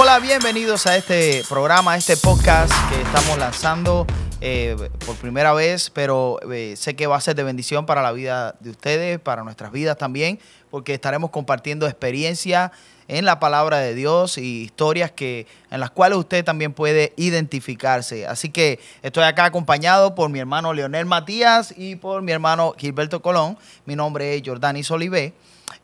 Hola, bienvenidos a este programa, a este podcast que estamos lanzando eh, por primera vez, pero eh, sé que va a ser de bendición para la vida de ustedes, para nuestras vidas también, porque estaremos compartiendo experiencia en la palabra de Dios y historias que en las cuales usted también puede identificarse. Así que estoy acá acompañado por mi hermano Leonel Matías y por mi hermano Gilberto Colón. Mi nombre es Jordani Solivé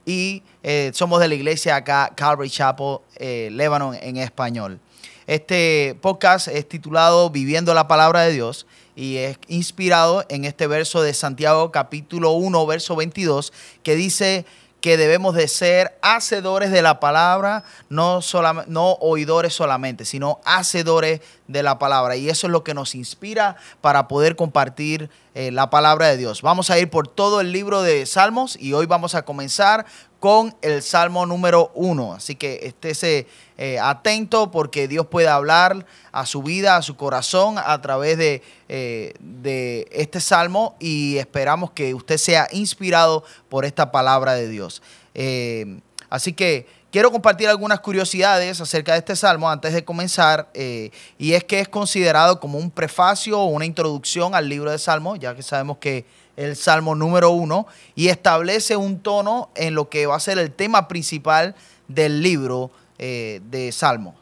y eh, somos de la iglesia acá, Calvary Chapel, eh, Lebanon en español. Este podcast es titulado Viviendo la Palabra de Dios y es inspirado en este verso de Santiago capítulo 1, verso 22, que dice que debemos de ser hacedores de la palabra, no, no oidores solamente, sino hacedores de la palabra. Y eso es lo que nos inspira para poder compartir eh, la palabra de Dios. Vamos a ir por todo el libro de Salmos y hoy vamos a comenzar con el Salmo número uno. Así que estése eh, atento porque Dios puede hablar a su vida, a su corazón a través de, eh, este Salmo y esperamos que usted sea inspirado por esta palabra de Dios. Eh, así que quiero compartir algunas curiosidades acerca de este salmo antes de comenzar, y es que es considerado como un prefacio o una introducción al libro de Salmos, ya que sabemos que el Salmo número uno, y establece un tono en lo que va a ser el tema principal del libro eh, de Salmo.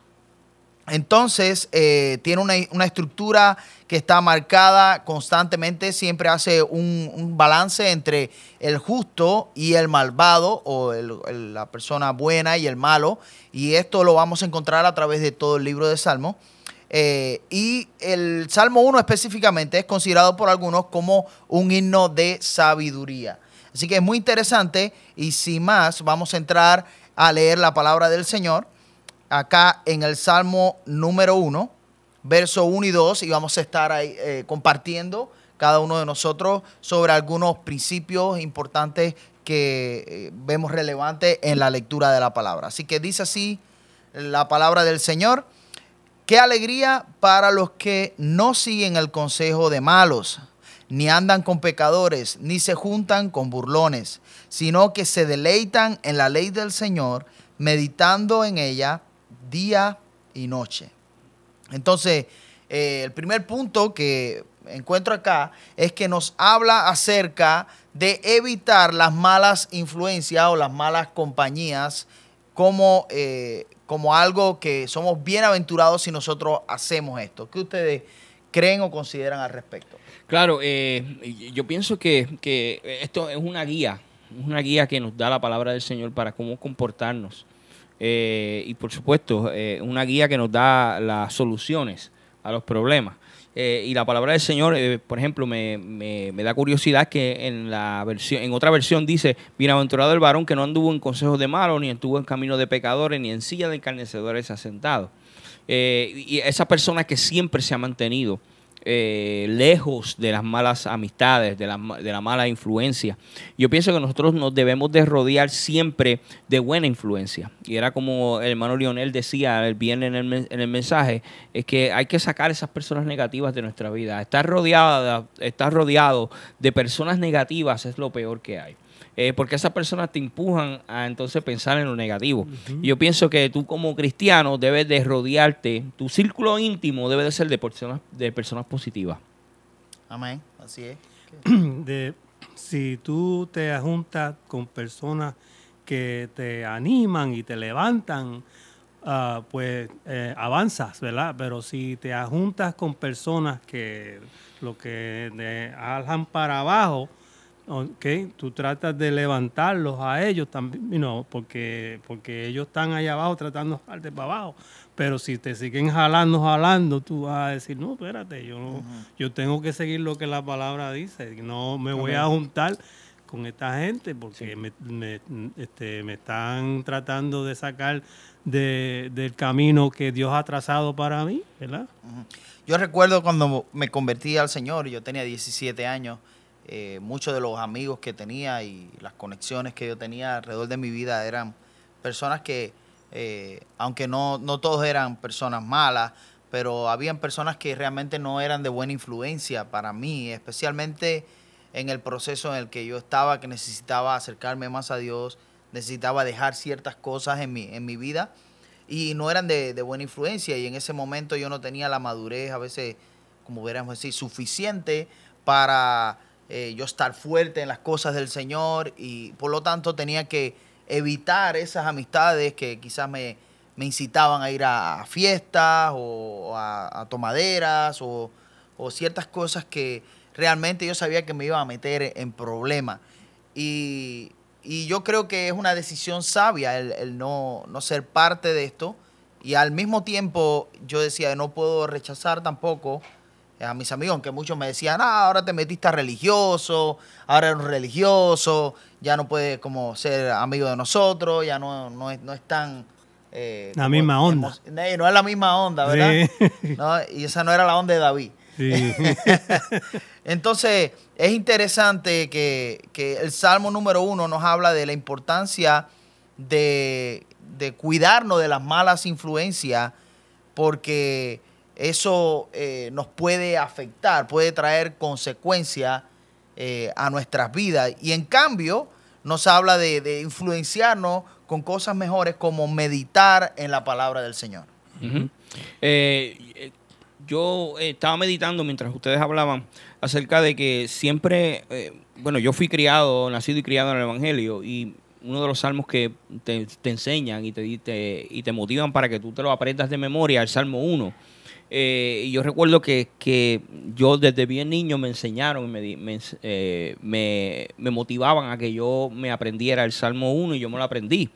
Entonces, eh, tiene una, estructura que está marcada constantemente, siempre hace un, balance entre el justo y el malvado, o la persona buena y el malo, y esto lo vamos a encontrar a través de todo el libro de Salmo. Eh, y el Salmo 1 específicamente es considerado por algunos como un himno de sabiduría. Así que es muy interesante y sin más vamos a entrar a leer la palabra del Señor acá en el Salmo número 1, verso 1 y 2 y vamos a estar ahí eh, compartiendo cada uno de nosotros sobre algunos principios importantes que eh, vemos relevantes en la lectura de la palabra. Así que dice así la palabra del Señor. Qué alegría para los que no siguen el consejo de malos, ni andan con pecadores, ni se juntan con burlones, sino que se deleitan en la ley del Señor, meditando en ella día y noche. Entonces, eh, el primer punto que encuentro acá es que nos habla acerca de evitar las malas influencias o las malas compañías como eh, como algo que somos bienaventurados si nosotros hacemos esto. ¿Qué ustedes creen o consideran al respecto? Claro, eh, yo pienso que, esto es una guía, una guía que nos da la palabra del Señor para cómo comportarnos. Eh, y por supuesto, eh, una guía que nos da las soluciones a los problemas. Eh, y la palabra del Señor, por ejemplo, me, me, da curiosidad que en la versión, en otra versión dice, bienaventurado el varón que no anduvo en consejos de malos, ni estuvo en camino de pecadores, ni en silla de encarnecedores asentado. Y esa persona que siempre se ha mantenido eh, lejos de las malas amistades, de la, de la, mala influencia. Yo pienso que nosotros nos debemos de rodear siempre de buena influencia. Y era como el hermano Lionel decía el viernes en el, en el mensaje, es que hay que sacar esas personas negativas de nuestra vida. Estar rodeado, estar rodeado de personas negativas es lo peor que hay. Eh, porque esas personas te empujan a entonces pensar en lo negativo. yo pienso que tú como cristiano debes de rodearte, tu círculo íntimo debe de ser de personas, de personas positivas. Amén, así es. De, si tú te juntas con personas que te animan y te levantan, ah, pues eh, avanzas, ¿verdad? Pero si te juntas con personas que lo que te aljan para abajo, Ok, tú tratas de levantarlos a ellos también, no, porque, porque ellos están allá abajo tratando de jalarte para abajo. Pero si te siguen jalando, jalando, tú vas a decir, no, espérate, yo, yo tengo que seguir lo que la palabra dice. No me voy a juntar con esta gente porque me, me, este, me están tratando de sacar de, del camino que Dios ha trazado para mí, ¿verdad? Yo recuerdo cuando me convertí al Señor, yo tenía 17 años eh, muchos de los amigos que tenía y las conexiones que yo tenía alrededor de mi vida eran personas que, eh, aunque no, no todos eran personas malas, pero habían personas que realmente no eran de buena influencia para mí, especialmente en el proceso en el que yo estaba, que necesitaba acercarme más a Dios, necesitaba dejar ciertas cosas en mi, en mi vida. y no eran de, de buena influencia y en ese momento yo no tenía la madurez a veces, como hubiéramos decir, suficiente para eh, yo estar fuerte en las cosas del Señor y por lo tanto tenía que evitar esas amistades que quizás me, me incitaban a ir a, fiestas o a, tomaderas o, o, ciertas cosas que realmente yo sabía que me iban a meter en problemas. Y, y, yo creo que es una decisión sabia el, el no, no ser parte de esto. Y al mismo tiempo yo decía, no puedo rechazar tampoco a mis amigos, aunque muchos me decían, ah, ahora te metiste a religioso, ahora eres un religioso, ya no puedes como ser amigo de nosotros, ya no, no, es, no es tan... Eh, la misma onda. No es la misma onda, ¿verdad? Sí. ¿No? Y esa no era la onda de David. Sí. Entonces, es interesante que, que, el Salmo número uno nos habla de la importancia de, de cuidarnos de las malas influencias, porque eso eh, nos puede afectar, puede traer consecuencias eh, a nuestras vidas. Y en cambio, nos habla de, influenciarnos con cosas mejores como meditar en la palabra del Señor. -huh. eh, yo estaba meditando mientras ustedes hablaban acerca de que siempre, eh, bueno, yo fui criado, nacido y criado en el Evangelio y uno de los salmos que te, enseñan y te, te, y te motivan para que tú te lo aprendas de memoria, el Salmo 1 eh, yo recuerdo que, que, yo desde bien niño me enseñaron, me, me, eh, me, motivaban a que yo me aprendiera el Salmo 1 y yo me lo aprendí.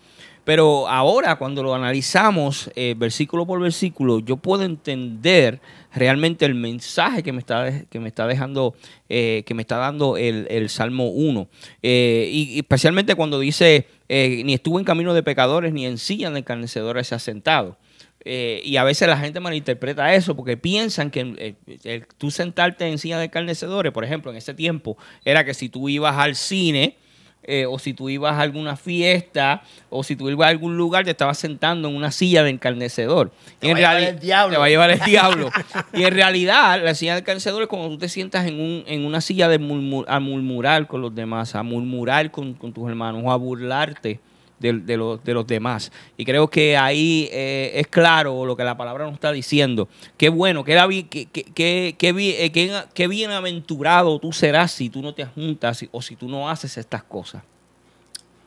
Pero ahora cuando lo analizamos eh, versículo por versículo, yo puedo entender realmente el mensaje que me está, que me está dejando, eh, que me está dando el, el Salmo 1. Eh, y, especialmente cuando dice, ni estuvo en camino de pecadores, ni en silla de encarnecedores se ha sentado. Eh, y a veces la gente malinterpreta eso porque piensan que el, el, el, tú sentarte en silla de carnecedores, por ejemplo, en ese tiempo, era que si tú ibas al cine eh, o si tú ibas a alguna fiesta o si tú ibas a algún lugar, te estabas sentando en una silla de encarnecedor. Te, va, a el diablo. te va a llevar el diablo. y en realidad, la silla de encarnecedor es cuando tú te sientas en, un, en una silla de murmur, a murmurar con los demás, a murmurar con, con tus hermanos o a burlarte de, de, los, de los demás. Y creo que ahí eh, es claro lo que la palabra nos está diciendo. Qué bueno, qué, qué, qué, qué, qué, qué bienaventurado tú serás si tú no te juntas o si tú no haces estas cosas.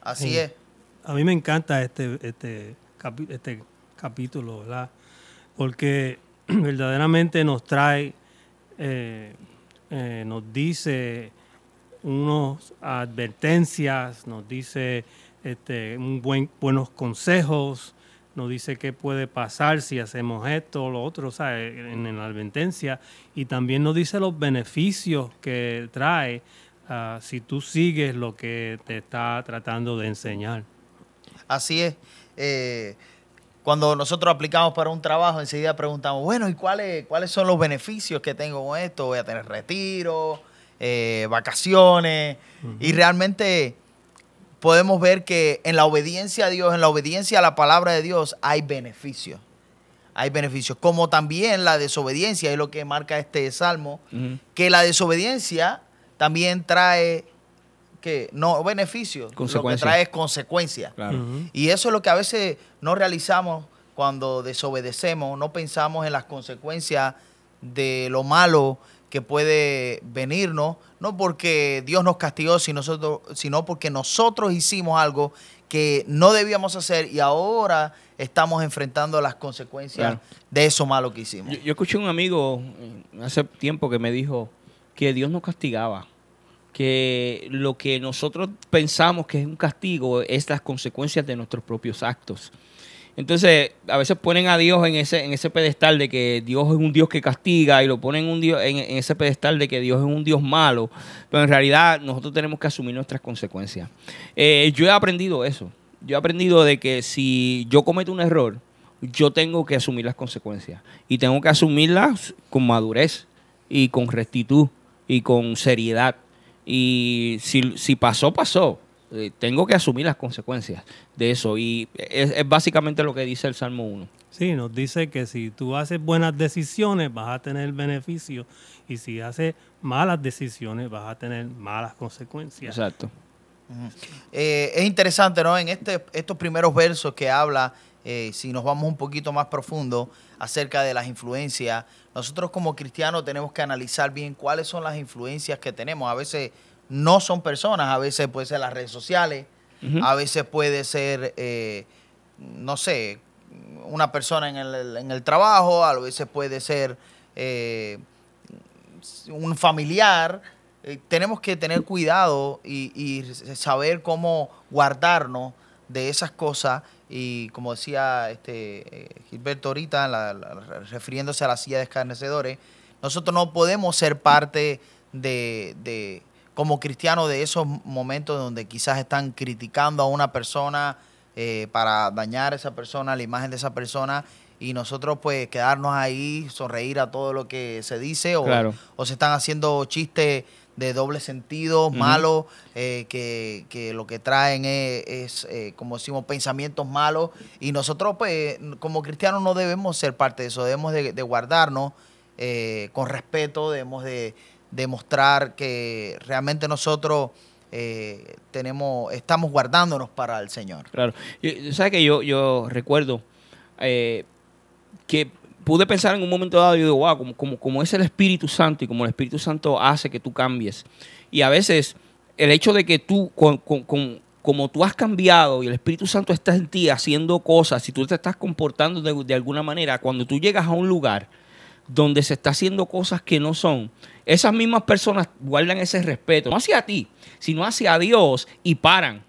Así sí. es. A mí me encanta este, este, capi, este capítulo, ¿verdad? Porque verdaderamente nos trae, eh, eh, nos dice unas advertencias, nos dice este, un buen, buenos consejos, nos dice qué puede pasar si hacemos esto o lo otro, o sea, en, en, la advertencia, y también nos dice los beneficios que trae uh, si tú sigues lo que te está tratando de enseñar. Así es. Eh, cuando nosotros aplicamos para un trabajo, enseguida preguntamos, bueno, ¿y cuáles, cuáles son los beneficios que tengo con esto? Voy a tener retiro, eh, vacaciones, uh -huh. y realmente podemos ver que en la obediencia a Dios, en la obediencia a la palabra de Dios, hay beneficios. Hay beneficios. Como también la desobediencia, es lo que marca este salmo, uh -huh. que la desobediencia también trae que no beneficios, lo que trae es. Claro. Uh -huh. Y eso es lo que a veces no realizamos cuando desobedecemos, no pensamos en las consecuencias de lo malo que puede venirnos, no porque Dios nos castigó, sino, nosotros, sino porque nosotros hicimos algo que no debíamos hacer y ahora estamos enfrentando las consecuencias claro. de eso malo que hicimos. Yo, yo, escuché un amigo eh, hace tiempo que me dijo que Dios nos castigaba, que lo que nosotros pensamos que es un castigo es las consecuencias de nuestros propios actos. Entonces, a veces ponen a Dios en ese, en ese pedestal de que Dios es un Dios que castiga y lo ponen un Dios, en, ese pedestal de que Dios es un Dios malo, pero en realidad nosotros tenemos que asumir nuestras consecuencias. Eh, yo he aprendido eso. Yo he aprendido de que si yo cometo un error, yo tengo que asumir las consecuencias y tengo que asumirlas con madurez y con rectitud y con seriedad. Y si, si pasó, pasó eh, tengo que asumir las consecuencias de eso. Y es, es, básicamente lo que dice el Salmo 1. Sí, nos dice que si tú haces buenas decisiones vas a tener beneficios y si haces malas decisiones vas a tener malas consecuencias. Exacto. Uh -huh. eh, es interesante, ¿no? En este, estos primeros versos que habla eh, si nos vamos un poquito más profundo acerca de las influencias, nosotros como cristianos tenemos que analizar bien cuáles son las influencias que tenemos. A veces no son personas, a veces puede ser las redes sociales, a veces puede ser, eh, no sé, una persona en el, en el, trabajo, a veces puede ser eh, un familiar. Eh, tenemos que tener cuidado y, y, saber cómo guardarnos de esas cosas y como decía este Gilberto ahorita, refiriéndose a la silla de escarnecedores, nosotros no podemos ser parte de, de como cristianos de esos momentos donde quizás están criticando a una persona eh, para dañar a esa persona, la imagen de esa persona, y nosotros pues quedarnos ahí, sonreír a todo lo que se dice, o, o se están haciendo chistes de doble sentido, malos, eh, que, lo que traen es, eh, como decimos, pensamientos malos, y nosotros pues como cristianos no debemos ser parte de eso, debemos de, guardarnos con respeto, debemos de demostrar que realmente nosotros eh, tenemos, estamos guardándonos para el Señor. Claro. ¿Sabes que yo, yo recuerdo eh, que pude pensar en un momento dado y digo, wow, como, como, como, es el Espíritu Santo y como el Espíritu Santo hace que tú cambies. Y a veces el hecho de que tú, con, como tú has cambiado y el Espíritu Santo está en ti haciendo cosas, si tú te estás comportando de, de alguna manera, cuando tú llegas a un lugar donde se está haciendo cosas que no son, esas mismas personas guardan ese respeto, no hacia ti, sino hacia Dios y paran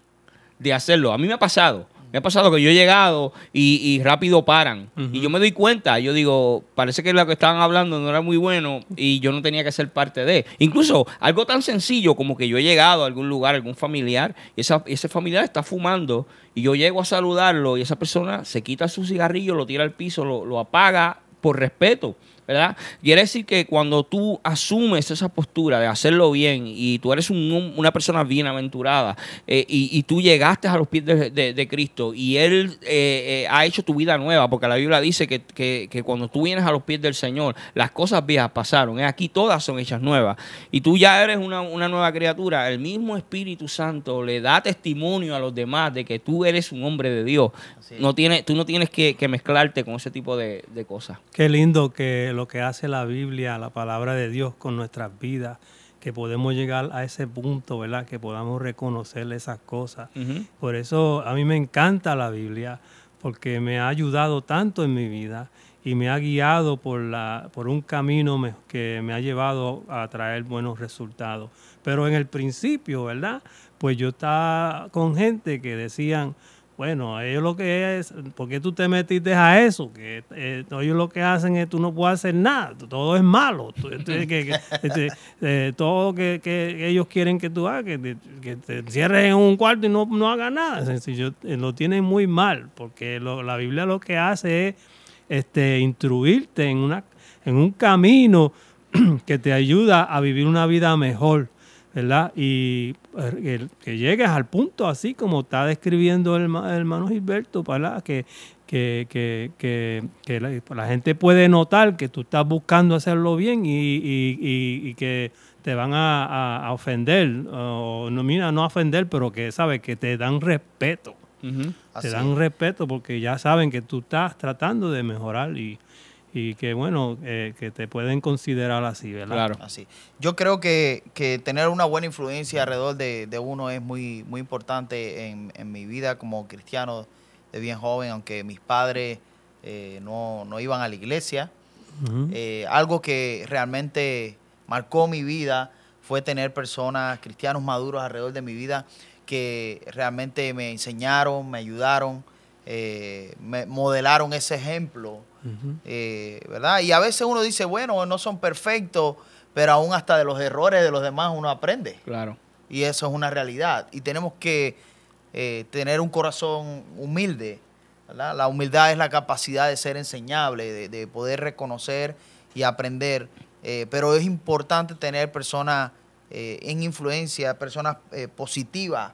de hacerlo. A mí me ha pasado. Me ha pasado que yo he llegado y, rápido paran. Y yo me doy cuenta, yo digo, parece que lo que estaban hablando no era muy bueno y yo no tenía que ser parte de. Incluso algo tan sencillo como que yo he llegado a algún lugar, algún familiar, y ese familiar está fumando y yo llego a saludarlo y esa persona se quita su cigarrillo, lo tira al piso, lo apaga por respeto. ¿Verdad? Quiere decir que cuando tú asumes esa postura de hacerlo bien y tú eres una persona bienaventurada eh, y, tú llegaste a los pies de, Cristo y Él eh, eh, ha hecho tu vida nueva, porque la Biblia dice que, cuando tú vienes a los pies del Señor, las cosas viejas pasaron, aquí todas son hechas nuevas y tú ya eres una, nueva criatura, el mismo Espíritu Santo le da testimonio a los demás de que tú eres un hombre de Dios. No tiene, tú no tienes que, mezclarte con ese tipo de, de cosas. Qué lindo que lo que hace la Biblia, la palabra de Dios con nuestras vidas, que podemos llegar a ese punto, ¿verdad? Que podamos reconocer esas cosas. Por eso a mí me encanta la Biblia, porque me ha ayudado tanto en mi vida y me ha guiado por, la, por un camino que me ha llevado a traer buenos resultados. Pero en el principio, ¿verdad? Pues yo estaba con gente que decían, bueno, ellos lo que es, ¿por qué tú te metiste a eso? Que eh, ellos lo que hacen es tú no puedes hacer nada, todo es malo. que, este, eh, todo que, que, ellos quieren que tú hagas, que, te encierres en un cuarto y no, no hagas nada. Sencillo, eh, lo tienen muy mal, porque la Biblia lo que hace es este, instruirte en, una, en un camino que te ayuda a vivir una vida mejor. ¿Verdad? Y eh, que, llegues al punto así como está describiendo el, hermano Gilberto, ¿verdad? Que, que, que, que la, gente puede notar que tú estás buscando hacerlo bien y, y, que te van a, ofender, o no, mira, no ofender, pero que sabes que te dan respeto. Te dan respeto porque ya saben que tú estás tratando de mejorar y, y que bueno, eh, que te pueden considerar así, ¿verdad? Claro. Así. Yo creo que, tener una buena influencia alrededor de, uno es muy, muy importante en, mi vida como cristiano de bien joven, aunque mis padres eh, no, iban a la iglesia. Eh, algo que realmente marcó mi vida fue tener personas, cristianos maduros alrededor de mi vida que realmente me enseñaron, me ayudaron, me modelaron ese ejemplo eh, ¿verdad? Y a veces uno dice, bueno, no son perfectos, pero aún hasta de los errores de los demás uno aprende. Claro. Y eso es una realidad. Y tenemos que eh, tener un corazón humilde. La humildad es la capacidad de ser enseñable, de, poder reconocer y aprender. Eh, pero es importante tener personas en influencia, personas positivas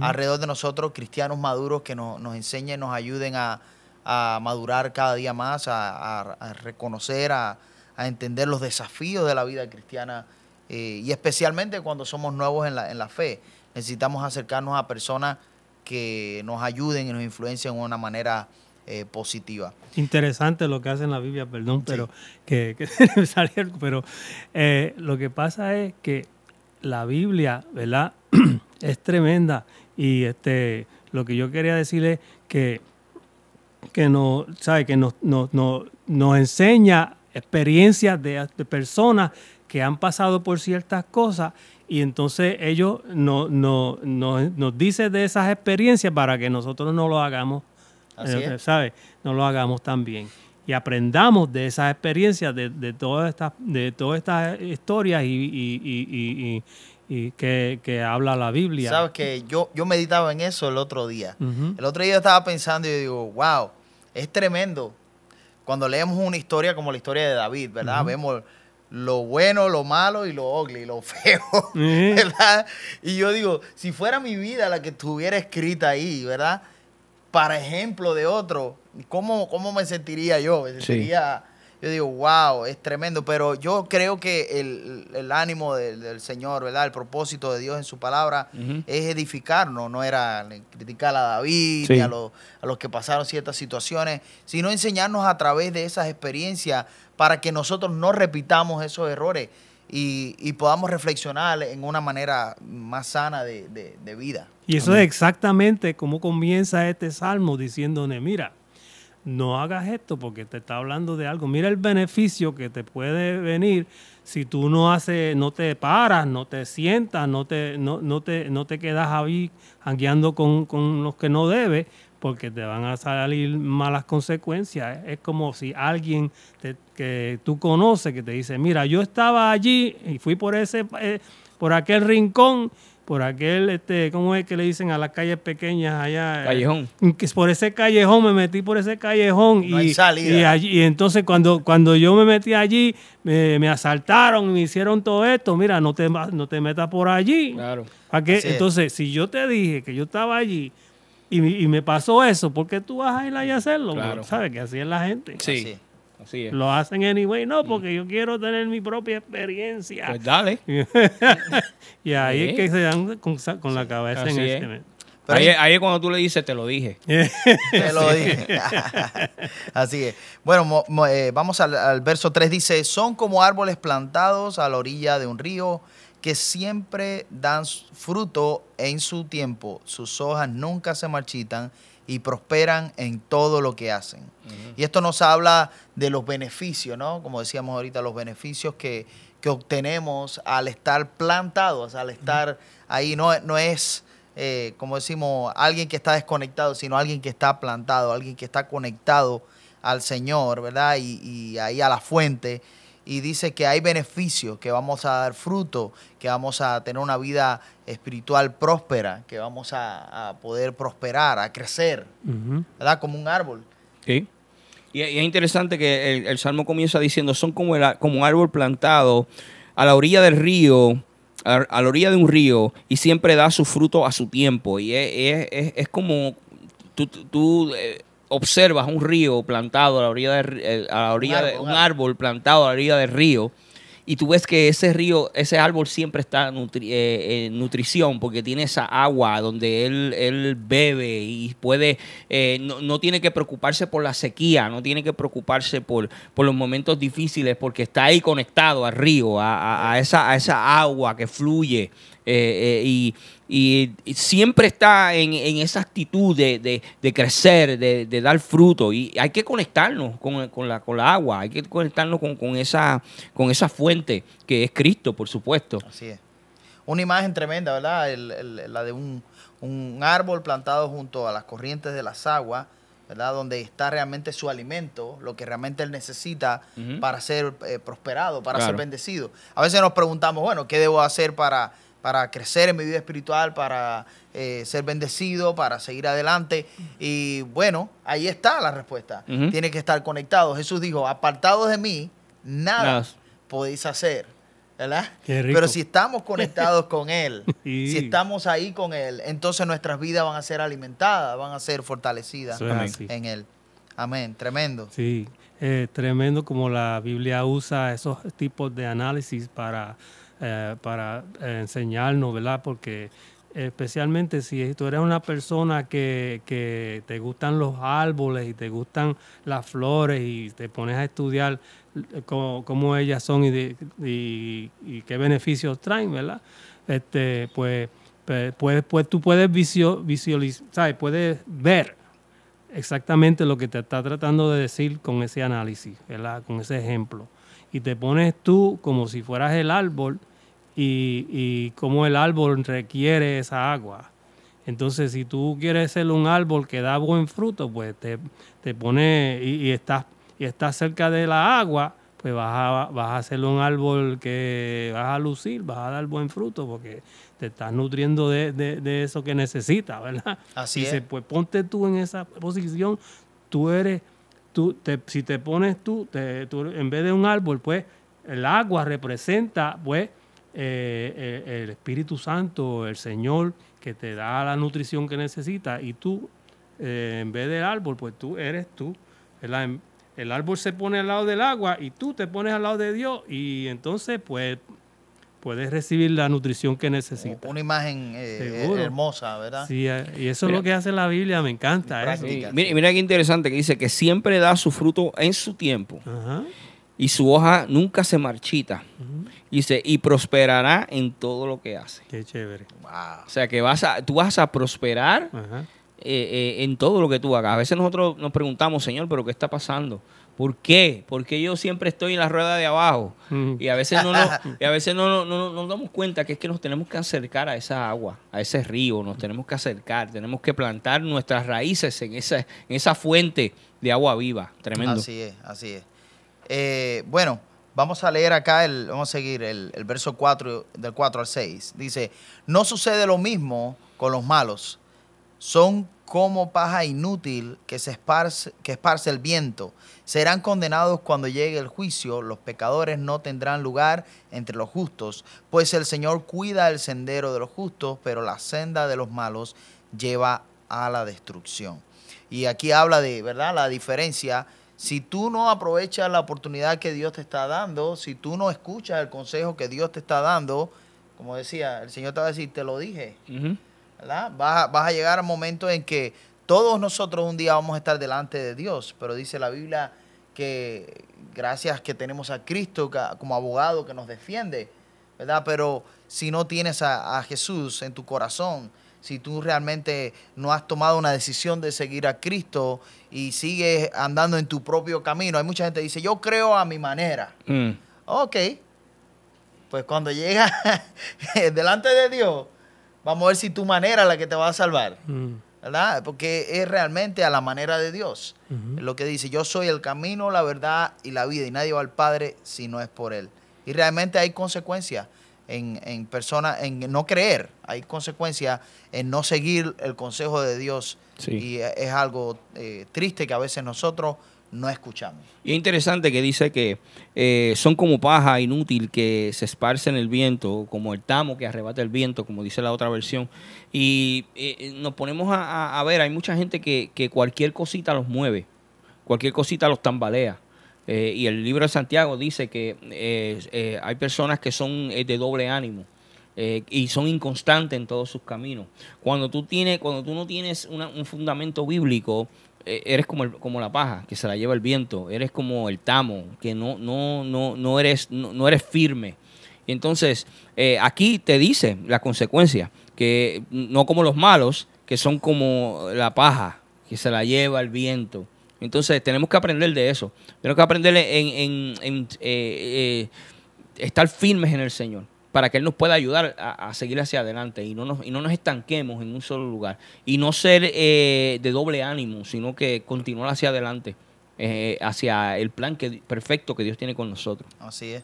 alrededor de nosotros, cristianos maduros que nos enseñen, nos ayuden a, a madurar cada día más, a, reconocer, a, entender los desafíos de la vida cristiana eh, y especialmente cuando somos nuevos en la, en la fe. Necesitamos acercarnos a personas que nos ayuden y nos influencien de una manera eh, positiva. Interesante lo que hace en la Biblia, perdón, pero que, que pero eh, lo que pasa es que la Biblia, ¿verdad? es tremenda y este lo que yo quería decir es que que nos, ¿sabe? que nos, nos, nos, nos enseña experiencias de, de personas que han pasado por ciertas cosas y entonces ellos no, no, no, nos dicen de esas experiencias para que nosotros no lo hagamos, eh. No lo hagamos también. Y aprendamos de esas experiencias, de, de todas estas, de todas estas historias y, y- y- y- que, que habla la Biblia. Sabes que yo, yo meditaba en eso el otro día. El otro día estaba pensando y yo digo, wow, es tremendo. Cuando leemos una historia como la historia de David, ¿verdad? Vemos lo bueno, lo malo y lo ugly, lo feo. ¿verdad? Y yo digo, si fuera mi vida la que estuviera escrita ahí, ¿verdad? Para ejemplo de otro, ¿cómo, cómo me sentiría yo? Me Sí. Yo digo, wow, es tremendo, pero yo creo que el, el ánimo del, del Señor, ¿verdad? El propósito de Dios en su palabra es edificarnos, no era criticar a David Sí. ni a, los, a los que pasaron ciertas situaciones, sino enseñarnos a través de esas experiencias para que nosotros no repitamos esos errores y, y podamos reflexionar en una manera más sana de, de- de vida. Y eso es exactamente como comienza este salmo diciéndole, mira, no hagas esto porque te está hablando de algo. Mira el beneficio que te puede venir si tú no haces, no te paras, no te sientas, no te, no, no te, no te quedas ahí jangueando con, con los que no debes, porque te van a salir malas consecuencias. Es como si alguien que tú conoces que te dice, mira, yo estaba allí y fui por ese, eh, por aquel rincón, por aquel, este, ¿cómo es que le dicen a las calles pequeñas allá? Callejón. que por ese callejón, me metí por ese callejón No y, hay salida. y, allí- y entonces cuando, cuando yo me metí allí, me, me asaltaron y me hicieron todo esto, mira, no te, no te metas por allí. Claro. ¿Para qué? Entonces, si yo te dije que yo estaba allí y, me- y me pasó eso, ¿por qué tú vas a ir ahí a hacerlo? Claro. ¿Sabes que así es la gente? Sí. Así. Así es. Lo hacen anyway, no, porque yo quiero tener mi propia experiencia. Pues dale. y ahí Sí. es que se dan con, con la cabeza así en es. ese. Pero ahí, ahí es cuando tú le dices, te lo dije. Te lo dije. Así es. Bueno, mo- mo- eh, vamos al, al verso 3. Dice, son como árboles plantados a la orilla de un río que siempre dan fruto en su tiempo. Sus hojas nunca se marchitan y prosperan en todo lo que hacen. Y esto nos habla de los beneficios, ¿no? Como decíamos ahorita, los beneficios que, que obtenemos al estar plantados, al estar ahí. No, no es, eh, como decimos, alguien que está desconectado, sino alguien que está plantado, alguien que está conectado al Señor, ¿verdad? Y, y ahí a la fuente. Y dice que hay beneficios, que vamos a dar fruto, que vamos a tener una vida espiritual próspera, que vamos a, a poder prosperar, a crecer. ¿verdad? Como un árbol. Sí. Y, y es interesante que el, el salmo comienza diciendo, son como, el, como un árbol plantado a la orilla del río, a, a la orilla de un río, y siempre da su fruto a su tiempo. Y es, es- es- es como tú, tú- tú, eh, observas un río plantado a la orilla, ri- eh, a la orilla de árbol, un un árbol plantado a la orilla del río. Y tú ves que ese río, ese árbol siempre está nutri- eh, en nutrición porque tiene esa agua donde él, él bebe y puede, eh, no, no tiene que preocuparse por la sequía, no tiene que preocuparse por, por los momentos difíciles porque está ahí conectado al río, a, a- a esa, a esa agua que fluye. Eh, eh, y, y- y siempre está en, en esa actitud de, de- de crecer, de, de dar fruto. Y hay que conectarnos con, con la, con la agua, hay que conectarnos con, con esa, con esa fuente que es Cristo, por supuesto. Así es. Una imagen tremenda, ¿verdad? El- el- la de un, un árbol plantado junto a las corrientes de las aguas, ¿verdad? Donde está realmente su alimento, lo que realmente él necesita para ser eh, prosperado, para ser bendecido. A veces nos preguntamos, bueno, ¿qué debo hacer para, para crecer en mi vida espiritual, para eh, ser bendecido, para seguir adelante? Y bueno, ahí está la respuesta. Tiene que estar conectado. Jesús dijo, apartados de mí, nada, Nada. podéis hacer. ¿Verdad? Qué rico. Pero si estamos conectados con Él, Sí. si estamos ahí con Él, entonces nuestras vidas van a ser alimentadas, van a ser fortalecidas en Él. Amén. Tremendo. Sí, eh, tremendo como la Biblia usa esos tipos de análisis para, eh, para eh, enseñarnos, ¿verdad? Porque especialmente si tú eres una persona que, te gustan los árboles y te gustan las flores y te pones a estudiar cómo, ellas son y, y, qué beneficios traen, ¿verdad? Este, pues, pues, pues, tú puedes visualizar, puedes ver exactamente lo que te está tratando de decir con ese análisis, ¿verdad? Con ese ejemplo. Y te pones tú como si fueras el árbol y, y cómo el árbol requiere esa agua. Entonces, si tú quieres ser un árbol que da buen fruto, pues te, te pones y, estás, y estás cerca de la agua, pues vas a, vas a hacer un árbol que vas a lucir, vas a dar buen fruto porque te estás nutriendo de, de, eso que necesitas, ¿verdad? Así es. pues ponte tú en esa posición, tú eres, tú, te, si te pones tú, te, tú, en vez de un árbol, pues el agua representa, pues, eh, eh, el Espíritu Santo, el Señor, que te da la nutrición que necesitas, y tú, eh, en vez del árbol, pues tú eres tú. El árbol se pone al lado del agua y tú te pones al lado de Dios, y entonces, pues, puedes recibir la nutrición que necesitas. Una imagen hermosa, ¿verdad? Sí, y eso es lo que hace la Biblia, me encanta. Eso. Mira, mira qué interesante que dice que siempre da su fruto en su tiempo. Y su hoja nunca se marchita. Dice, y prosperará en todo lo que hace. Qué chévere. O sea, que vas a, tú vas a prosperar eh, eh, en todo lo que tú hagas. A veces nosotros nos preguntamos, Señor, ¿pero qué está pasando? ¿Por qué? Porque yo siempre estoy en la rueda de abajo. Y a veces no nos, a veces no, no, nos damos cuenta que es que nos tenemos que acercar a esa agua, a ese río, nos tenemos que acercar, tenemos que plantar nuestras raíces en esa, en esa fuente de agua viva. Tremendo. Así es, así es. Eh, bueno, Vamos a leer acá, el, vamos a seguir el, verso 4, del 4 al 6. Dice, no sucede lo mismo con los malos. Son como paja inútil que, se esparce, que esparce el viento. Serán condenados cuando llegue el juicio. Los pecadores no tendrán lugar entre los justos, pues el Señor cuida el sendero de los justos, pero la senda de los malos lleva a la destrucción. Y aquí habla de, ¿verdad? La diferencia si tú no aprovechas la oportunidad que Dios te está dando, si tú no escuchas el consejo que Dios te está dando, como decía, el Señor te va a decir, te lo dije, ¿verdad? Vas a, llegar a un momento en que todos nosotros un día vamos a estar delante de Dios, pero dice la Biblia que gracias que tenemos a Cristo como abogado que nos defiende, ¿verdad? Pero si no tienes a Jesús en tu corazón, si tú realmente no has tomado una decisión de seguir a Cristo y sigues andando en tu propio camino. Hay mucha gente que dice, yo creo a mi manera. Mm. Ok. Pues cuando llegas delante de Dios, vamos a ver si tu manera es la que te va a salvar. Mm. ¿Verdad? Porque es realmente a la manera de Dios. Lo que dice, yo soy el camino, la verdad y la vida y nadie va al Padre si no es por Él. Y realmente hay consecuencias en, en personas, en no creer. Hay consecuencias en no seguir el consejo de Dios. Y es algo eh, triste que a veces nosotros no escuchamos. Y es interesante que dice que eh, son como paja inútil que se esparce en el viento, como el tamo que arrebata el viento, como dice la otra versión. Y eh, nos ponemos a, ver, hay mucha gente que, que cualquier cosita los mueve, cualquier cosita los tambalea. Eh, y el libro de Santiago dice que eh, eh, hay personas que son de doble ánimo. y son inconstantes en todos sus caminos. Cuando tú, tienes, cuando tú no tienes un fundamento bíblico, eres como, como la paja que se la lleva el viento, eres como el tamo, que no, no, no, no, eres, no, eres firme. entonces, aquí te dice la consecuencia, que no como los malos, que son como la paja que se la lleva el viento. Entonces tenemos que aprender de eso. Tenemos que aprender en, eh, eh, estar firmes en el Señor para que Él nos pueda ayudar a, seguir hacia adelante y no, nos, estanquemos en un solo lugar. Y no ser eh, de doble ánimo, sino que continuar hacia adelante, hacia el plan que, perfecto que Dios tiene con nosotros. Así es.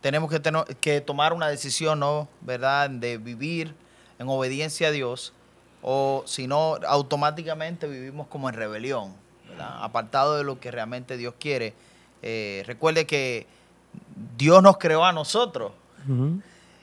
Tenemos que, tener, que tomar una decisión, ¿no? ¿Verdad? De vivir en obediencia a Dios o si no, automáticamente vivimos como en rebelión apartado de lo que realmente Dios quiere. Eh, recuerde que Dios nos creó a nosotros.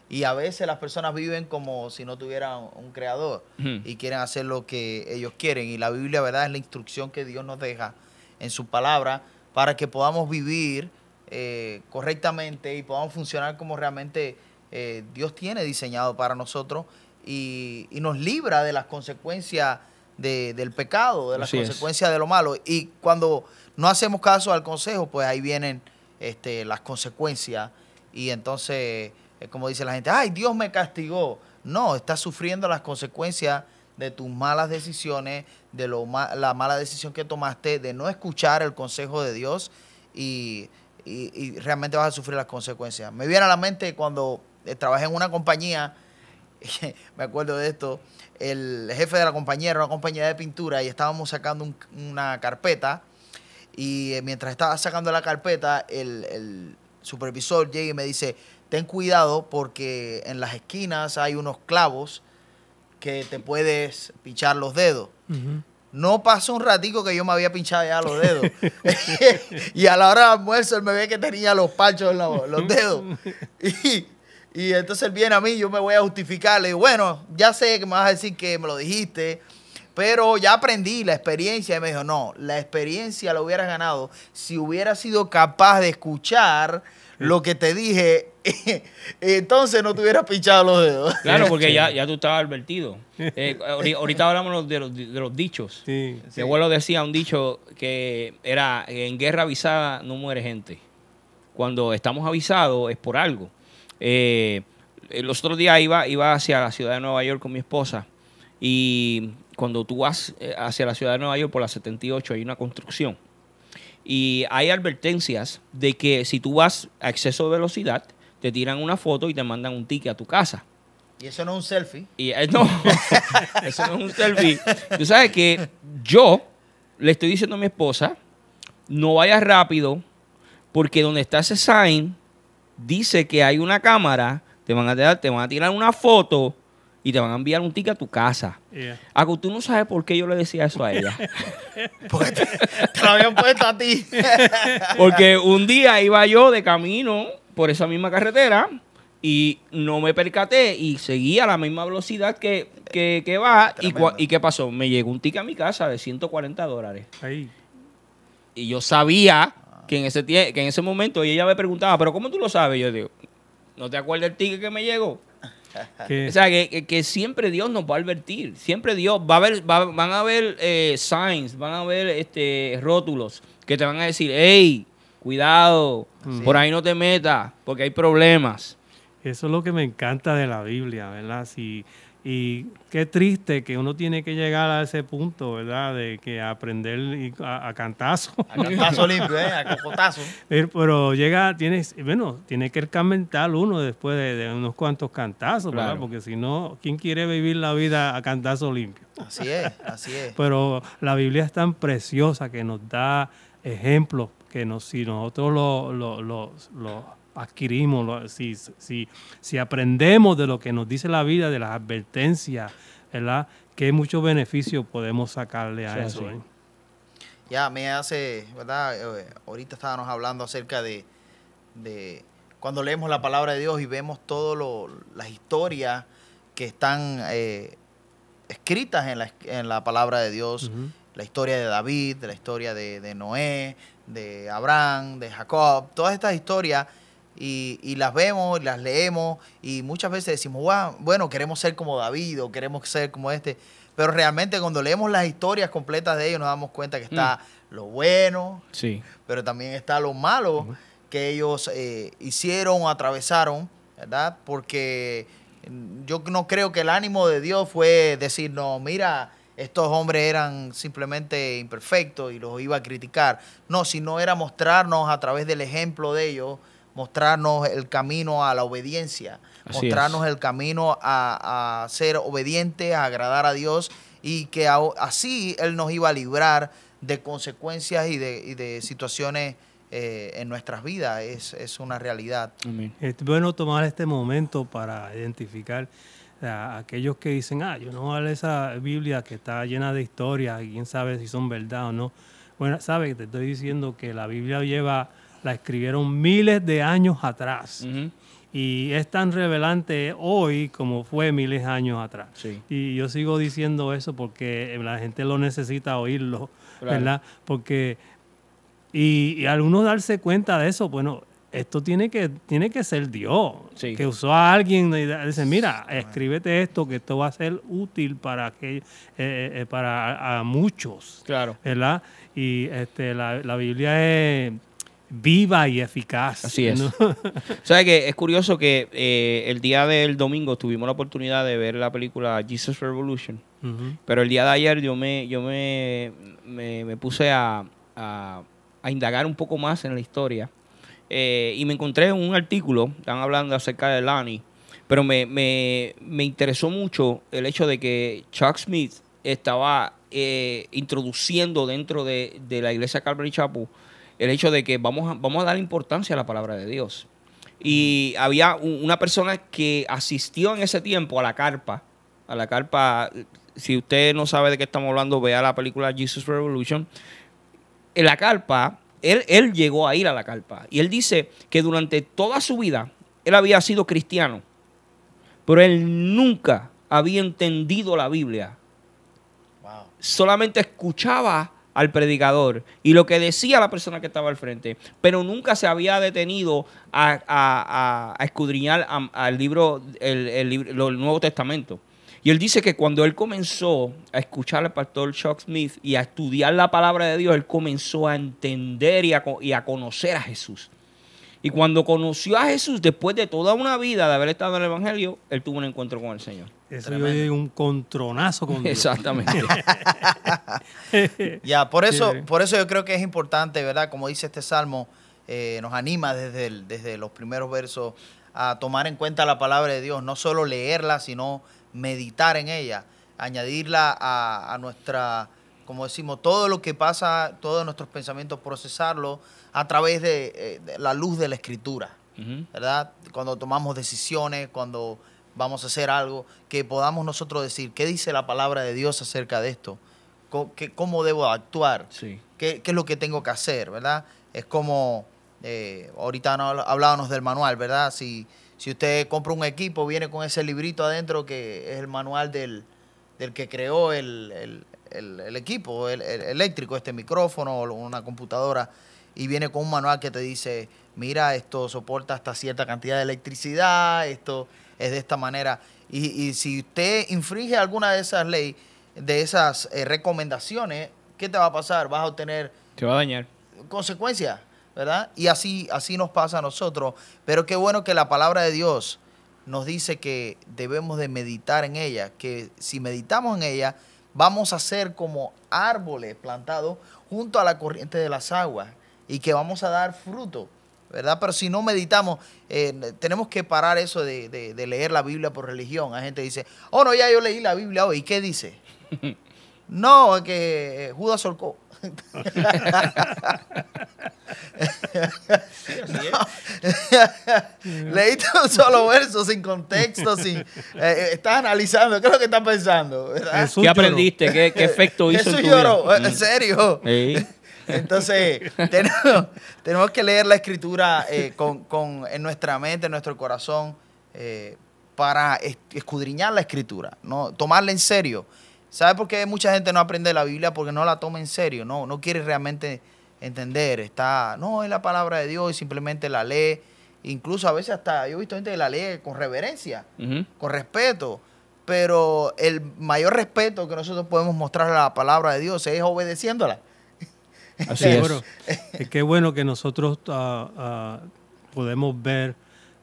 Y a veces las personas viven como si no tuvieran un creador y quieren hacer lo que ellos quieren. Y la Biblia, ¿verdad? Es la instrucción que Dios nos deja en su palabra para que podamos vivir eh, correctamente y podamos funcionar como realmente eh, Dios tiene diseñado para nosotros y, y nos libra de las consecuencias de- del pecado, de las Así es. consecuencias de lo malo. Y cuando no hacemos caso al consejo, pues ahí vienen este, las consecuencias. Y entonces, es como dice la gente, ay, Dios me castigó. No, estás sufriendo las consecuencias de tus malas decisiones, de lo ma- la mala decisión que tomaste, de no escuchar el consejo de Dios y, y- y realmente vas a sufrir las consecuencias. Me viene a la mente cuando eh, trabajé en una compañía, me acuerdo de esto, el jefe de la compañía era una compañía de pintura y estábamos sacando un- una carpeta y eh, mientras estaba sacando la carpeta, el, el supervisor llega y me dice, ten cuidado porque en las esquinas hay unos clavos que te puedes pinchar los dedos. No pasó un ratico que yo me había pinchado ya los dedos. y a la hora del almuerzo él me ve que tenía los panchos en los dedos. Y, y entonces él viene a mí, yo me voy a justificar. Le digo, bueno, ya sé que me vas a decir que me lo dijiste, pero ya aprendí la experiencia. Y me dijo, no, la experiencia la hubieras ganado si hubieras sido capaz de escuchar lo que te dije. entonces no te hubieras pinchado los dedos. Claro, porque ya, ya tú estabas advertido. Eh, ahori- ahorita hablamos de los, de los dichos. Sí. Sí. Mi abuelo decía un dicho que era, en guerra avisada no muere gente. Cuando estamos avisados es por algo. Eh, los otros días iba, iba hacia la ciudad de Nueva York con mi esposa y cuando tú vas eh, hacia la ciudad de Nueva York por la 78 hay una construcción y hay advertencias de que si tú vas a exceso de velocidad te tiran una foto y te mandan un ticket a tu casa. Y eso no es un selfie. Y eh, no, eso no es un selfie. Tú sabes que yo le estoy diciendo a mi esposa, no vayas rápido, porque donde está ese sign, dice que hay una cámara, te van a tirar, te van a tirar una foto y te van a enviar un ticket a tu casa. Yeah. Acu, tú no sabes por qué yo le decía eso a ella. Porque te, te lo habían puesto a ti. Porque un día iba yo de camino por esa misma carretera y no me percaté y seguía a la misma velocidad que, que, que va. Y. ¿Y qué pasó? Me llegó un ticket a mi casa de 140 dólares. Ahí. Y yo sabía que en ese, tie- que en ese momento y ella me preguntaba, ¿pero cómo tú lo sabes? Yo digo, ¿no te acuerdas el ticket que me llegó? Que- O sea, que, que- que siempre Dios nos va a advertir. Siempre Dios va a ver, va- van a haber eh, signs, van a haber este, rótulos que te van a decir, hey, cuidado, por ahí no te metas, porque hay problemas. Eso es lo que me encanta de la Biblia, ¿verdad? Si, y qué triste que uno tiene que llegar a ese punto, ¿verdad? De que aprender y- a, a cantazo. A cantazo limpio, ¿eh? A cocotazo. Pero, llega, tienes, bueno, tiene que cantar uno después de, de unos cuantos cantazos, ¿verdad? Claro. Porque si no, ¿quién quiere vivir la vida a cantazo limpio? Así es, así es. Pero la Biblia es tan preciosa que nos da ejemplos que nos, si nosotros lo, lo- lo- lo adquirimos, si, si, si aprendemos de lo que nos dice la vida, de las advertencias, ¿verdad? Qué muchos beneficios podemos sacarle a Sí, eso. sí. ¿eh? Ya me hace, ¿verdad? Eh, ahorita estábamos hablando acerca de, de cuando leemos la palabra de Dios y vemos todas las historias que están eh, escritas en la, en la palabra de Dios. La historia de David, la historia de, de Noé, de Abraham, de Jacob, todas estas historias. Y, y las vemos, y las leemos y muchas veces decimos, "Guau, bueno, queremos ser como David o queremos ser como este. Pero realmente cuando leemos las historias completas de ellos nos damos cuenta que está lo bueno, Sí. pero también está lo malo que ellos eh, hicieron o atravesaron, ¿verdad? Porque mm, yo no creo que el ánimo de Dios fue decir, no, mira, estos hombres eran simplemente imperfectos y los iba a criticar. No, sino era mostrarnos a través del ejemplo de ellos, mostrarnos el camino a la obediencia, Así mostrarnos el camino a, a ser obedientes, a agradar a Dios y que a- así Él nos iba a librar de consecuencias y de, y de situaciones eh, en nuestras vidas. Es, es una realidad. Amén. Es bueno tomar este momento para identificar a aquellos que dicen, ah, yo no voy a leer esa Biblia que está llena de historias y quién sabe si son verdad o no. Bueno, sabes, te estoy diciendo que la Biblia lleva, la escribieron miles de años atrás y es tan revelante hoy como fue miles de años atrás. Sí. Y yo sigo diciendo eso porque la gente lo necesita oírlo, Claro. ¿verdad? Porque, y, y algunos darse cuenta de eso, bueno, esto tiene que, tiene que ser Dios, Sí. que usó a alguien y dice, mira, escríbete esto, que esto va a ser útil para, que, eh, eh, para a muchos, Claro. ¿verdad? Y este, la, la Biblia es viva y eficaz. Así es. ¿no? ¿Sabes que Es curioso que eh, el día del domingo tuvimos la oportunidad de ver la película Jesus Revolution. Pero el día de ayer yo me, yo me, me, me puse a, a- a indagar un poco más en la historia. Eh, y me encontré un artículo, están hablando acerca de Lani, pero me, me, me interesó mucho el hecho de que Chuck Smith estaba eh, introduciendo dentro de, de la iglesia Calvary Chapel el hecho de que vamos a, vamos a dar importancia a la palabra de Dios. Y había un- una persona que asistió en ese tiempo a la carpa, a la carpa, si usted no sabe de qué estamos hablando, vea la película Jesus Revolution. En la carpa, él, él llegó a ir a la carpa. Y él dice que durante toda su vida, él había sido cristiano, pero él nunca había entendido la Biblia. Wow. Solamente escuchaba al predicador y lo que decía la persona que estaba al frente, pero nunca se había detenido a, escudriñar al libro, el, el Nuevo Testamento. Y él dice que cuando él comenzó a escuchar al pastor Chuck Smith y a estudiar la palabra de Dios, él comenzó a entender y a, y a conocer a Jesús. Y cuando conoció a Jesús, después de toda una vida de haber estado en el Evangelio, él tuvo un encuentro con el Señor. Eso Tremendo. yo digo un contronazo con Dios. Exactamente. Ya, por eso, Sí. por eso yo creo que es importante, ¿verdad? Como dice este salmo, eh, nos anima desde, el- desde los primeros versos a tomar en cuenta la palabra de Dios, no solo leerla, sino meditar en ella, añadirla a, a nuestra, como decimos, todo lo que pasa, todos nuestros pensamientos, procesarlo a través de, eh, de la luz de la escritura. ¿verdad? Cuando tomamos decisiones, cuando vamos a hacer algo, que podamos nosotros decir, ¿qué dice la palabra de Dios acerca de esto? Qué- ¿Cómo debo actuar? Sí. ¿Qué, qué es lo que tengo que hacer, verdad? Es como, eh, ahorita no, hablábamos del manual, ¿verdad? Si, si usted compra un equipo, viene con ese librito adentro que es el manual del, del que creó el, el- el- el equipo el- el eléctrico, este micrófono o una computadora, y viene con un manual que te dice, mira, esto soporta hasta cierta cantidad de electricidad, esto es de esta manera. Y, y si usted infringe alguna de esas leyes, de esas eh, recomendaciones, ¿qué te va a pasar? Vas a obtener Se va a dañar. consecuencias, ¿verdad? Y así, así nos pasa a nosotros. Pero qué bueno que la palabra de Dios nos dice que debemos de meditar en ella, que si meditamos en ella, vamos a ser como árboles plantados junto a la corriente de las aguas y que vamos a dar fruto, ¿verdad? Pero si no meditamos, eh, tenemos que parar eso de, de- de leer la Biblia por religión. Hay gente que dice, oh, no, ya yo leí la Biblia hoy, ¿y qué dice? no, es que eh, Judas solcó. Leíste un solo verso sin contexto, sin. eh, estás analizando, ¿qué es lo que estás pensando? ¿verdad? Jesús ¿Qué aprendiste? ¿Qué, qué efecto hizo Jesús lloró, en serio. Sí. Entonces, tenemos, tenemos que leer la escritura eh, con, con- en nuestra mente, en nuestro corazón, eh, para es- escudriñar la escritura, ¿no? tomarla en serio. ¿Sabe por qué mucha gente no aprende la Biblia? Porque no la toma en serio, no, no quiere realmente entender. Está, no, es la palabra de Dios y simplemente la lee. Incluso a veces hasta, yo he visto gente que la lee con reverencia con respeto. Pero el mayor respeto que nosotros podemos mostrar a la palabra de Dios es obedeciéndola. Así es. Es que bueno que nosotros ah, ah, podemos ver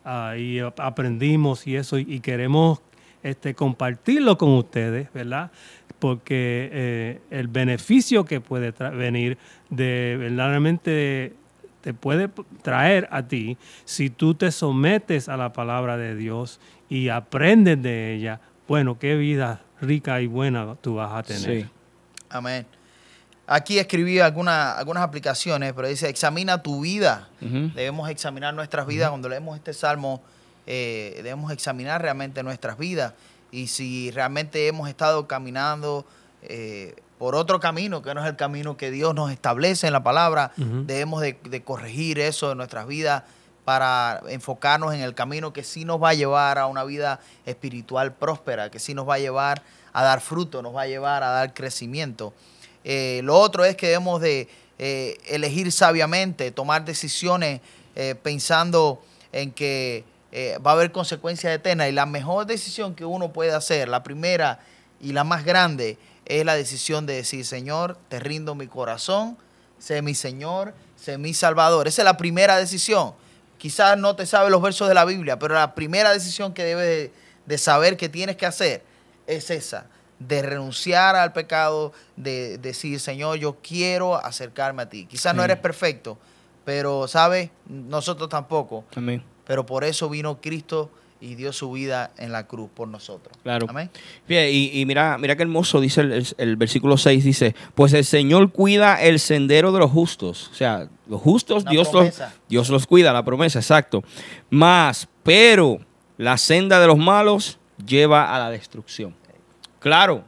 ah, y ap- aprendimos y eso y, y queremos este, compartirlo con ustedes, ¿verdad? Porque eh, el beneficio que puede venir de verdaderamente te puede traer a ti si tú te sometes a la palabra de Dios y aprendes de ella. Bueno, qué vida rica y buena tú vas a tener. Sí. Amén. Aquí escribí alguna- algunas aplicaciones, pero dice, examina tu vida. Debemos examinar nuestras vidas. Cuando leemos este salmo, eh, debemos examinar realmente nuestras vidas. Y si realmente hemos estado caminando eh, por otro camino, que no es el camino que Dios nos establece en la palabra, debemos de, de corregir eso en nuestras vidas para enfocarnos en el camino que sí nos va a llevar a una vida espiritual próspera, que sí nos va a llevar a dar fruto, nos va a llevar a dar crecimiento. Eh, lo otro es que debemos de eh, elegir sabiamente, tomar decisiones eh, pensando en que va a haber consecuencias eternas. Y la mejor decisión que uno puede hacer, la primera y la más grande, es la decisión de decir, Señor, te rindo mi corazón, sé mi Señor, sé mi Salvador. Esa es la primera decisión. Quizás no te sabes los versos de la Biblia, pero la primera decisión que debes de, de saber que tienes que hacer es esa, de renunciar al pecado, de, decir, Señor, yo quiero acercarme a ti. Quizás no eres perfecto, pero, ¿sabes? Nosotros tampoco. Amén. Pero por eso vino Cristo y dio su vida en la cruz por nosotros. Claro. Amén. Y, y mira, mira qué hermoso dice el, el- el versículo 6, dice, pues el Señor cuida el sendero de los justos. O sea, los justos, Una Dios los. Dios los cuida, la promesa, exacto. Más, pero la senda de los malos lleva a la destrucción. Claro,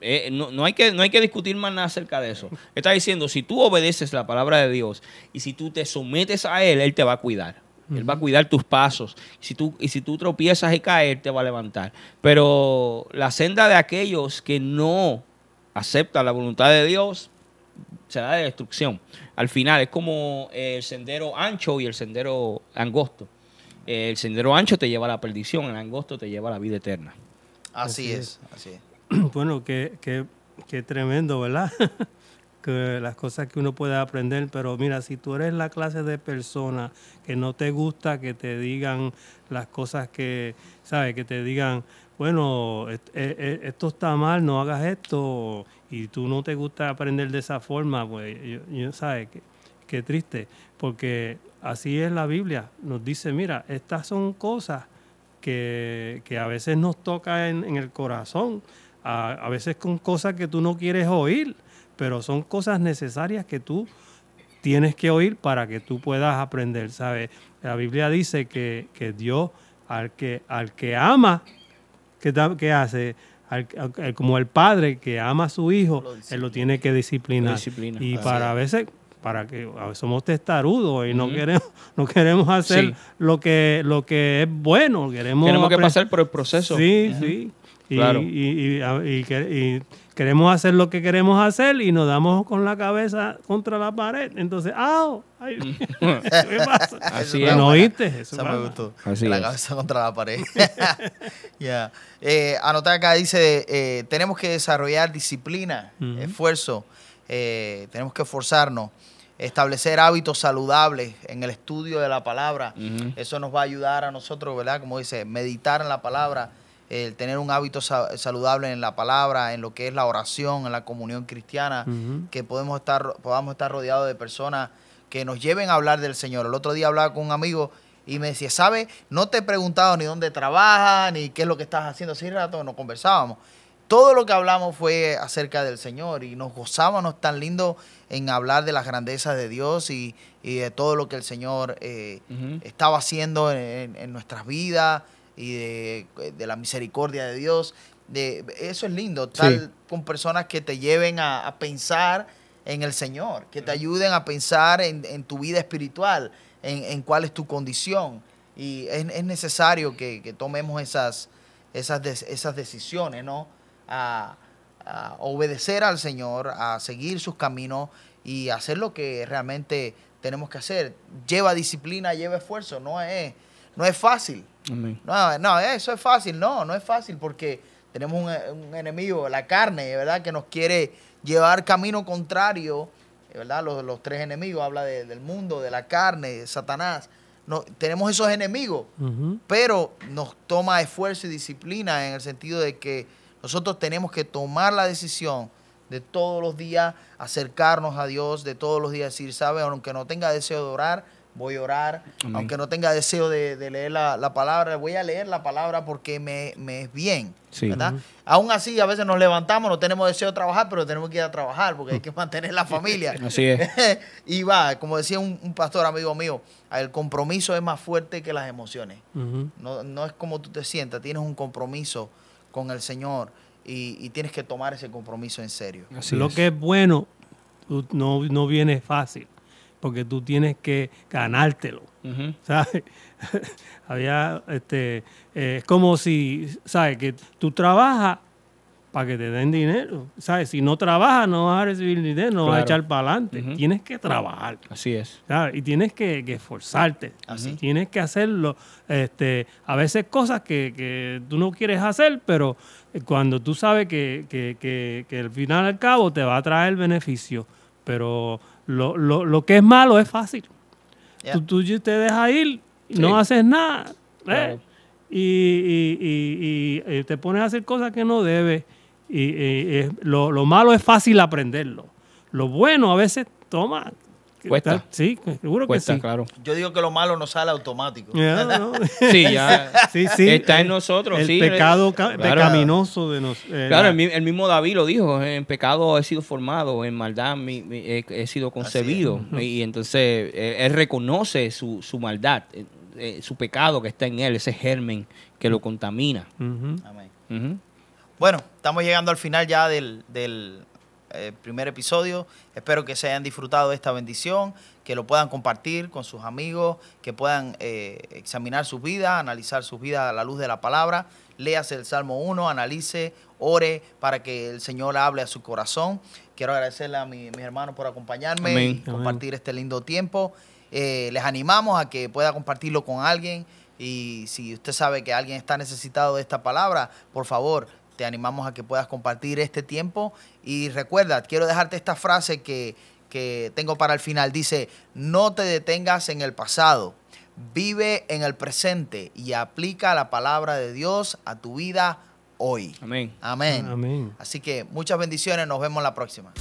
eh, no, no hay que, no hay que discutir más nada acerca de eso. Está diciendo, si tú obedeces la palabra de Dios y si tú te sometes a Él, Él te va a cuidar. Él va a cuidar tus pasos. Si tú, y si tú tropiezas y caes, Él te va a levantar. Pero la senda de aquellos que no aceptan la voluntad de Dios será de destrucción. Al final es como el sendero ancho y el sendero angosto. El sendero ancho te lleva a la perdición, el angosto te lleva a la vida eterna. Así, Así es, así es. Bueno, qué, qué, qué tremendo, ¿verdad? que las cosas que uno puede aprender, pero mira, si tú eres la clase de persona que no te gusta que te digan las cosas que, ¿sabes? Que te digan, bueno, et- eh, eh, esto está mal, no hagas esto, y tú no te gusta aprender de esa forma, pues, yo, yo- ¿sabes? Qué, qué triste, porque así es la Biblia, nos dice, mira, estas son cosas que, que a veces nos toca en el corazón, a, a veces con cosas que tú no quieres oír, pero son cosas necesarias que tú tienes que oír para que tú puedas aprender, ¿sabes? La Biblia dice que, que Dios al que, al que ama, ¿qué, qué hace? Al- al- como el padre que ama a su hijo, Lo él lo tiene que disciplinar. Disciplina. Y para a veces, para que a veces somos testarudos y no queremos, no queremos hacer Sí. lo que, lo que es bueno. Queremos, Tenemos que pasar por el proceso. Sí, sí. Y, Claro. y- y- a- y que- y queremos hacer lo que queremos hacer y nos damos con la cabeza contra la pared. Entonces, ¿Qué pasa? Así es. ¿No oíste? Eso me pasa. gustó. Así la es. cabeza contra la pared. Ya. Eh, anotar acá dice, eh, tenemos que desarrollar disciplina, esfuerzo, eh, tenemos que esforzarnos, establecer hábitos saludables en el estudio de la palabra. Eso nos va a ayudar a nosotros, ¿verdad? Como dice, meditar en la palabra, el tener un hábito sa- saludable en la palabra, en lo que es la oración, en la comunión cristiana, que podemos estar, podamos estar rodeados de personas que nos lleven a hablar del Señor. El otro día hablaba con un amigo y me decía, ¿sabe? No te he preguntado ni dónde trabajas, ni qué es lo que estás haciendo. Hace rato no conversábamos. Todo lo que hablamos fue acerca del Señor y nos gozábamos tan lindo en hablar de las grandezas de Dios y, y de todo lo que el Señor eh, estaba haciendo en, en nuestras vidas y de, de la misericordia de Dios. De, eso es lindo, estar Sí. con personas que te lleven a, a pensar en el Señor, que te ayuden a pensar en, en tu vida espiritual, en, en cuál es tu condición. Y es, es necesario que, que tomemos esas, esas, des- esas decisiones, ¿no? A, a obedecer al Señor, a seguir sus caminos y hacer lo que realmente tenemos que hacer. Lleva disciplina, lleva esfuerzo, no es, no es fácil. Amén. No, no, eso es fácil, no, no es fácil porque tenemos un, un enemigo, la carne, ¿verdad? Que nos quiere llevar camino contrario, ¿verdad? Los, los tres enemigos, habla de- del mundo, de la carne, de Satanás. No, tenemos esos enemigos, pero nos toma esfuerzo y disciplina en el sentido de que nosotros tenemos que tomar la decisión de todos los días acercarnos a Dios, de todos los días decir, ¿sabe? Aunque no tenga deseo de orar, voy a orar. Amén. Aunque no tenga deseo de, de leer la, la palabra, voy a leer la palabra porque me, me es bien. Sí. ¿verdad? Aún así, a veces nos levantamos, no tenemos deseo de trabajar, pero tenemos que ir a trabajar porque hay que mantener la familia. Así es. y va, como decía un, un pastor amigo mío, el compromiso es más fuerte que las emociones. No, no es como tú te sientas, tienes un compromiso con el Señor y, y tienes que tomar ese compromiso en serio. Así lo es. que es bueno no, no viene fácil, porque tú tienes que ganártelo. ¿sabes? Había, este, eh, es como si, ¿sabes? Que tú trabajas para que te den dinero. ¿Sabes? Si no trabajas, no vas a recibir dinero, no vas a echar para adelante. Tienes que trabajar. Así es. ¿sabes? Y tienes que, que esforzarte. Así. Tienes que hacerlo. Este, a veces cosas que, que tú no quieres hacer, pero cuando tú sabes que, que, que, que al final al cabo te va a traer beneficio. Pero lo, lo, lo que es malo es fácil. Ya. Tú, tú te dejas ir, y Sí. no haces nada. ¿eh? Claro. Y, y- y- y, te pones a hacer cosas que no debes. Y, lo, lo malo es fácil aprenderlo. Lo bueno a veces toma. Cuesta. Sí, seguro Cuesta, que sí. claro. Yo digo que lo malo no sale automático. No. Sí, ya. Sí, sí. Está en nosotros, el sí. pecado Claro. pecaminoso de nos. eh, Claro, la- el, mi- el mismo David lo dijo, en pecado he sido formado, en maldad mi- mi- he, he sido concebido. Y entonces eh, él reconoce su, su maldad, eh, eh, su pecado que está en él, ese germen que lo contamina. Amén. Bueno, estamos llegando al final ya del, del, eh, primer episodio. Espero que se hayan disfrutado de esta bendición, que lo puedan compartir con sus amigos, que puedan eh, examinar sus vidas, analizar sus vidas a la luz de la palabra. Léase el Salmo 1, analice, ore para que el Señor hable a su corazón. Quiero agradecerle a mi- mis hermanos por acompañarme Amén. y compartir este lindo tiempo. Eh, les animamos a que pueda compartirlo con alguien y si usted sabe que alguien está necesitado de esta palabra, por favor, te animamos a que puedas compartir este tiempo. Y recuerda, quiero dejarte esta frase que, que tengo para el final. Dice, no te detengas en el pasado, vive en el presente y aplica la palabra de Dios a tu vida hoy. Amén. Amén. Amén. Así que muchas bendiciones, nos vemos la próxima.